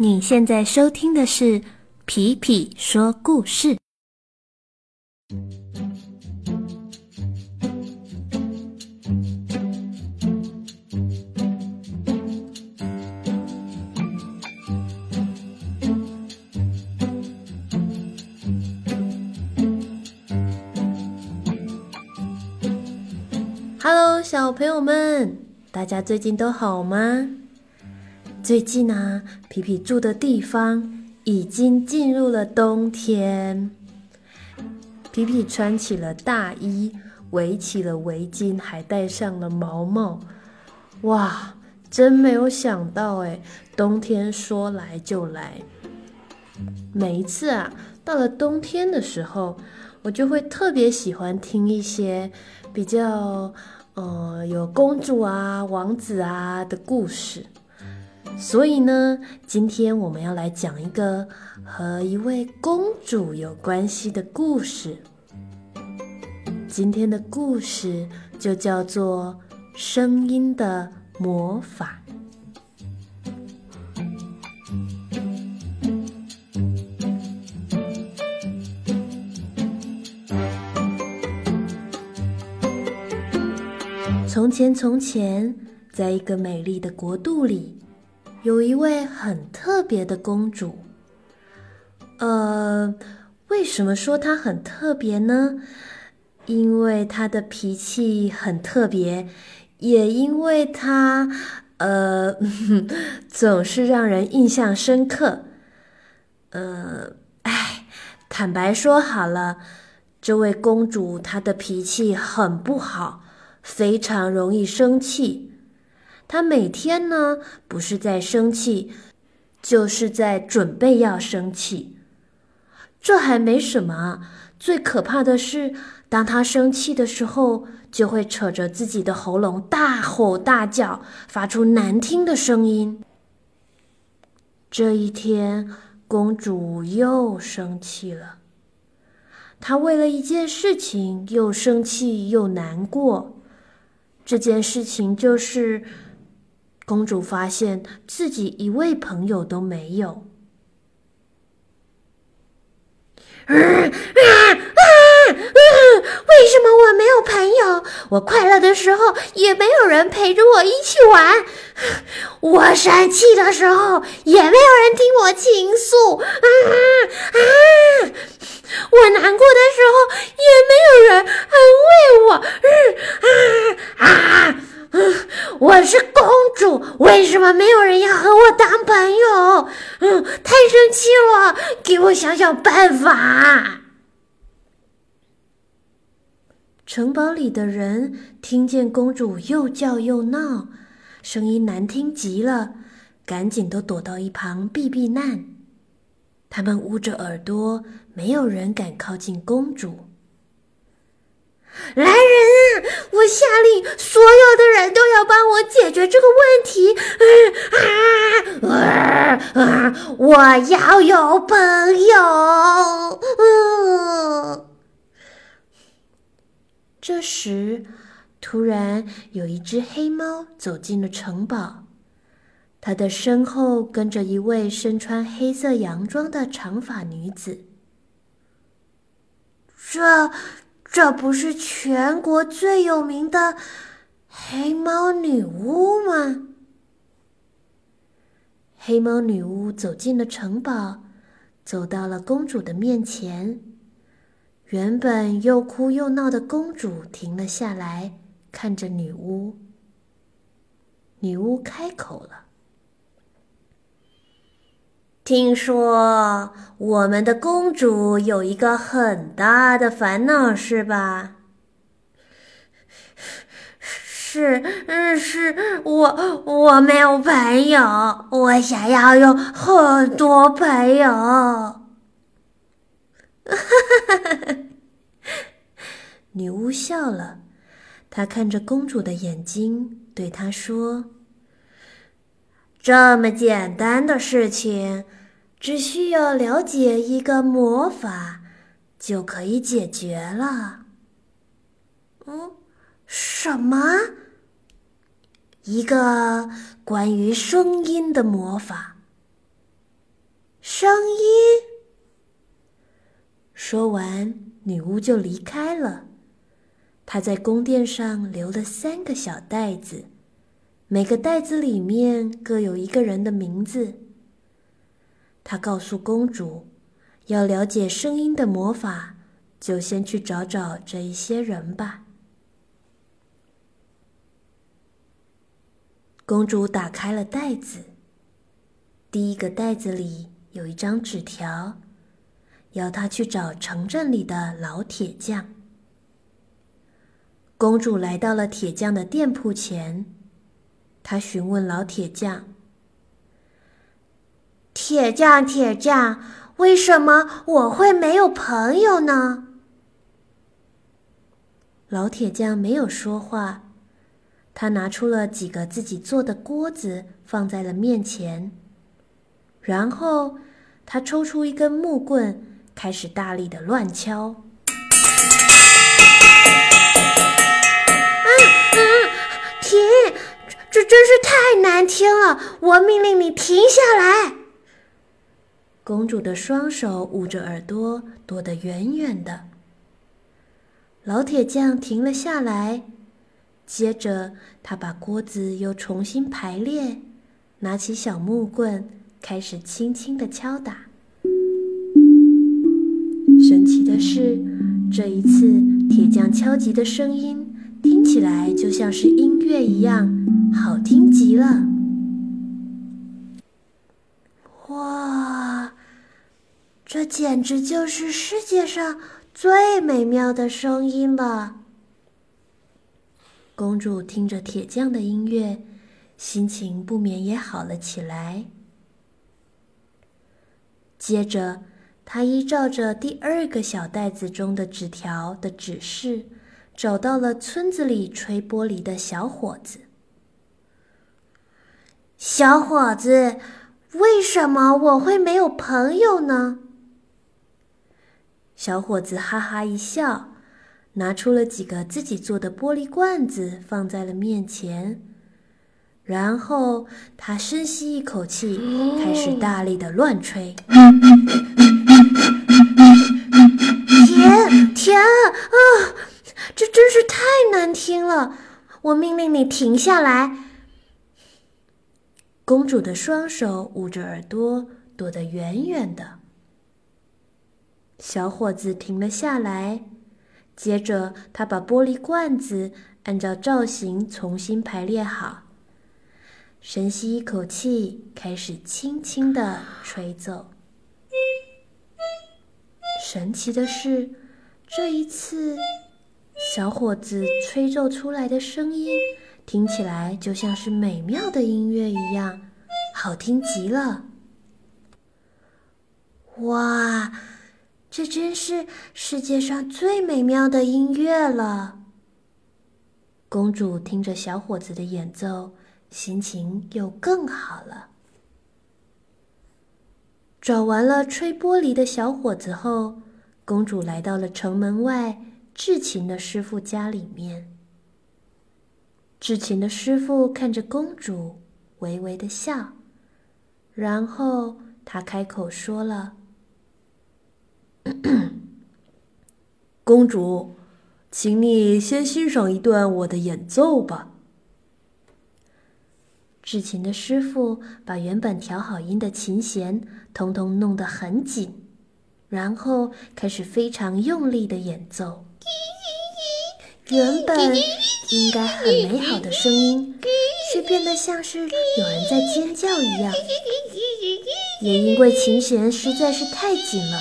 你现在收听的是皮皮说故事。Hello，小朋友们，大家最近都好吗？最近呢，皮皮住的地方已经进入了冬天。皮皮穿起了大衣，围起了围巾，还戴上了毛帽。哇，真没有想到哎，冬天说来就来。每一次啊，到了冬天的时候，我就会特别喜欢听一些比较呃有公主啊、王子啊的故事。所以呢，今天我们要来讲一个和一位公主有关系的故事。今天的故事就叫做《声音的魔法》。从前，从前，在一个美丽的国度里。有一位很特别的公主，呃，为什么说她很特别呢？因为她的脾气很特别，也因为她，呃，总是让人印象深刻。呃，哎，坦白说好了，这位公主她的脾气很不好，非常容易生气。他每天呢，不是在生气，就是在准备要生气。这还没什么，最可怕的是，当他生气的时候，就会扯着自己的喉咙大吼大叫，发出难听的声音。这一天，公主又生气了。她为了一件事情又生气又难过。这件事情就是。公主发现自己一位朋友都没有。啊啊啊！为什么我没有朋友？我快乐的时候也没有人陪着我一起玩，我生气的时候也没有人听我倾诉。啊啊！我难过的时候也没有人安慰我。啊啊！嗯我是公主，为什么没有人要和我当朋友？嗯，太生气了，给我想想办法。城堡里的人听见公主又叫又闹，声音难听极了，赶紧都躲到一旁避避难。他们捂着耳朵，没有人敢靠近公主。来人啊！我下令，所有的人都要帮我解决这个问题。啊啊啊！我要有朋友。嗯。这时，突然有一只黑猫走进了城堡，它的身后跟着一位身穿黑色洋装的长发女子。这。这不是全国最有名的黑猫女巫吗？黑猫女巫走进了城堡，走到了公主的面前。原本又哭又闹的公主停了下来，看着女巫。女巫开口了。听说我们的公主有一个很大的烦恼，是吧？是，嗯，是我我没有朋友，我想要有很多朋友。哈哈哈哈女巫笑了，她看着公主的眼睛，对她说：“这么简单的事情。”只需要了解一个魔法，就可以解决了。嗯，什么？一个关于声音的魔法？声音。说完，女巫就离开了。她在宫殿上留了三个小袋子，每个袋子里面各有一个人的名字。她告诉公主，要了解声音的魔法，就先去找找这一些人吧。公主打开了袋子，第一个袋子里有一张纸条。要他去找城镇里的老铁匠。公主来到了铁匠的店铺前，她询问老铁匠：“铁匠，铁匠，为什么我会没有朋友呢？”老铁匠没有说话，他拿出了几个自己做的锅子放在了面前，然后他抽出一根木棍。开始大力的乱敲，啊啊！停！这真是太难听了！我命令你停下来。公主的双手捂着耳朵，躲得远远的。老铁匠停了下来，接着他把锅子又重新排列，拿起小木棍，开始轻轻的敲打。神奇的是，这一次铁匠敲击的声音听起来就像是音乐一样，好听极了。哇，这简直就是世界上最美妙的声音了！公主听着铁匠的音乐，心情不免也好了起来。接着。他依照着第二个小袋子中的纸条的指示，找到了村子里吹玻璃的小伙子。小伙子，为什么我会没有朋友呢？小伙子哈哈一笑，拿出了几个自己做的玻璃罐子放在了面前，然后他深吸一口气，开始大力的乱吹。甜甜啊，这真是太难听了！我命令你停下来。公主的双手捂着耳朵，躲得远远的。小伙子停了下来，接着他把玻璃罐子按照造型重新排列好，深吸一口气，开始轻轻的吹奏。神奇的是，这一次，小伙子吹奏出来的声音听起来就像是美妙的音乐一样，好听极了。哇，这真是世界上最美妙的音乐了！公主听着小伙子的演奏，心情又更好了。找完了吹玻璃的小伙子后，公主来到了城门外制琴的师傅家里面。制琴的师傅看着公主，微微的笑，然后他开口说了：“ 公主，请你先欣赏一段我的演奏吧。”制琴的师傅把原本调好音的琴弦通通弄得很紧，然后开始非常用力的演奏。原本应该很美好的声音，却变得像是有人在尖叫一样。也因为琴弦实在是太紧了，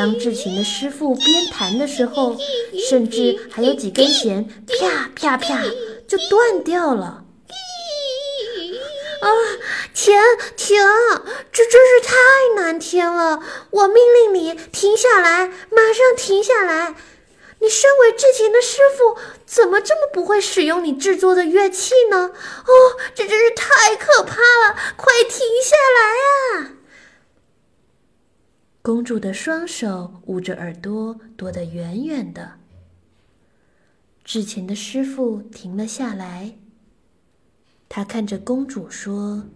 当制琴的师傅边弹的时候，甚至还有几根弦啪啪啪就断掉了。啊，停停！这真是太难听了！我命令你停下来，马上停下来！你身为制琴的师傅，怎么这么不会使用你制作的乐器呢？哦，这真是太可怕了！快停下来啊！公主的双手捂着耳朵，躲得远远的。制琴的师傅停了下来。他看着公主说：“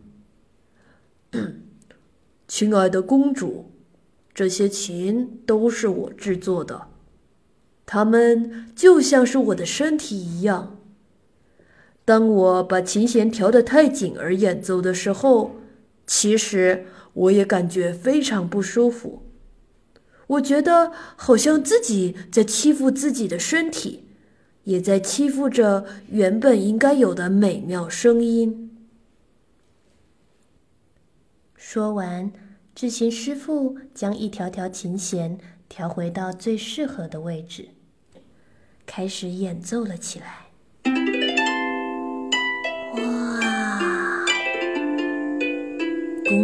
亲爱的公主，这些琴都是我制作的，它们就像是我的身体一样。当我把琴弦调得太紧而演奏的时候，其实我也感觉非常不舒服。我觉得好像自己在欺负自己的身体，也在欺负着原本应该有的美妙声音。说完，制琴师傅将一条条琴弦调回到最适合的位置，开始演奏了起来。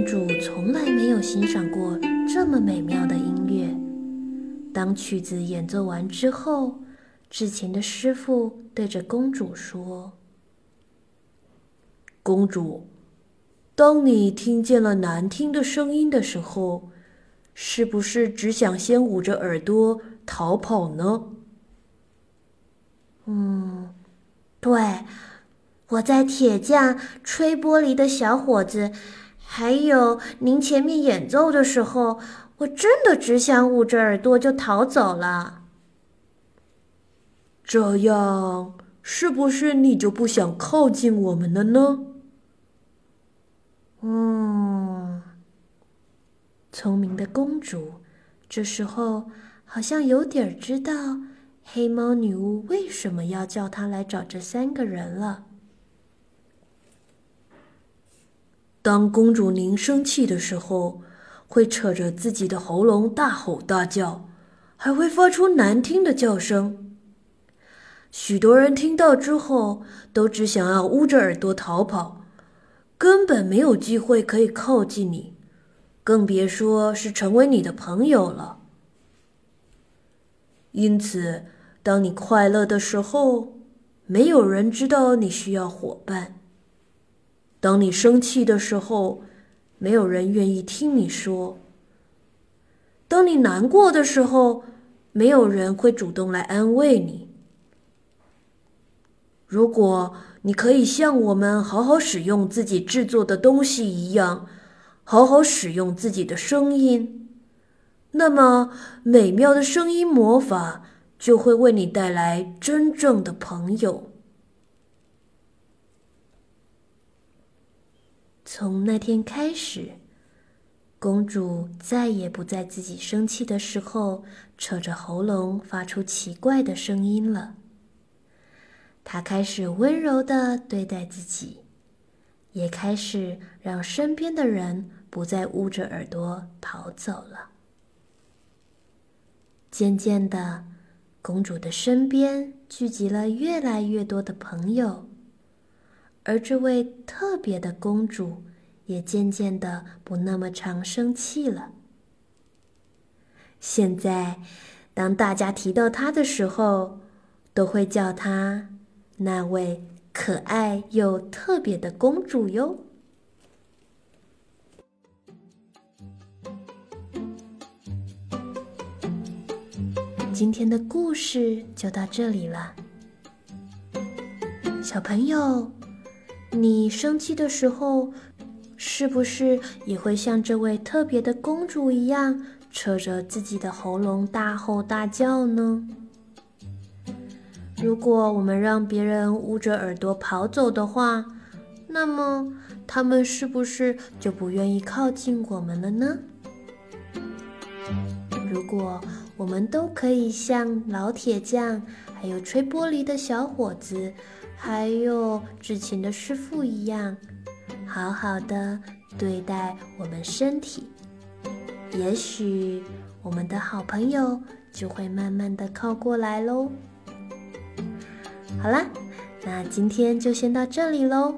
公主从来没有欣赏过这么美妙的音乐。当曲子演奏完之后，制琴的师傅对着公主说：“公主，当你听见了难听的声音的时候，是不是只想先捂着耳朵逃跑呢？”“嗯，对。我在铁匠、吹玻璃的小伙子，还有您前面演奏的时候。”我真的只想捂着耳朵就逃走了。这样是不是你就不想靠近我们了呢？嗯，聪明的公主这时候好像有点知道黑猫女巫为什么要叫她来找这三个人了。当公主您生气的时候。会扯着自己的喉咙大吼大叫，还会发出难听的叫声。许多人听到之后，都只想要捂着耳朵逃跑，根本没有机会可以靠近你，更别说是成为你的朋友了。因此，当你快乐的时候，没有人知道你需要伙伴；当你生气的时候，没有人愿意听你说。当你难过的时候，没有人会主动来安慰你。如果你可以像我们好好使用自己制作的东西一样，好好使用自己的声音，那么美妙的声音魔法就会为你带来真正的朋友。从那天开始，公主再也不在自己生气的时候扯着喉咙发出奇怪的声音了。她开始温柔的对待自己，也开始让身边的人不再捂着耳朵逃走了。渐渐的，公主的身边聚集了越来越多的朋友。而这位特别的公主也渐渐的不那么常生气了。现在，当大家提到她的时候，都会叫她那位可爱又特别的公主哟。今天的故事就到这里了，小朋友。你生气的时候，是不是也会像这位特别的公主一样，扯着自己的喉咙大吼大叫呢？如果我们让别人捂着耳朵跑走的话，那么他们是不是就不愿意靠近我们了呢？如果我们都可以像老铁匠，还有吹玻璃的小伙子。还有之前的师傅一样，好好的对待我们身体，也许我们的好朋友就会慢慢的靠过来喽。好啦，那今天就先到这里喽，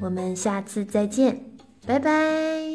我们下次再见，拜拜。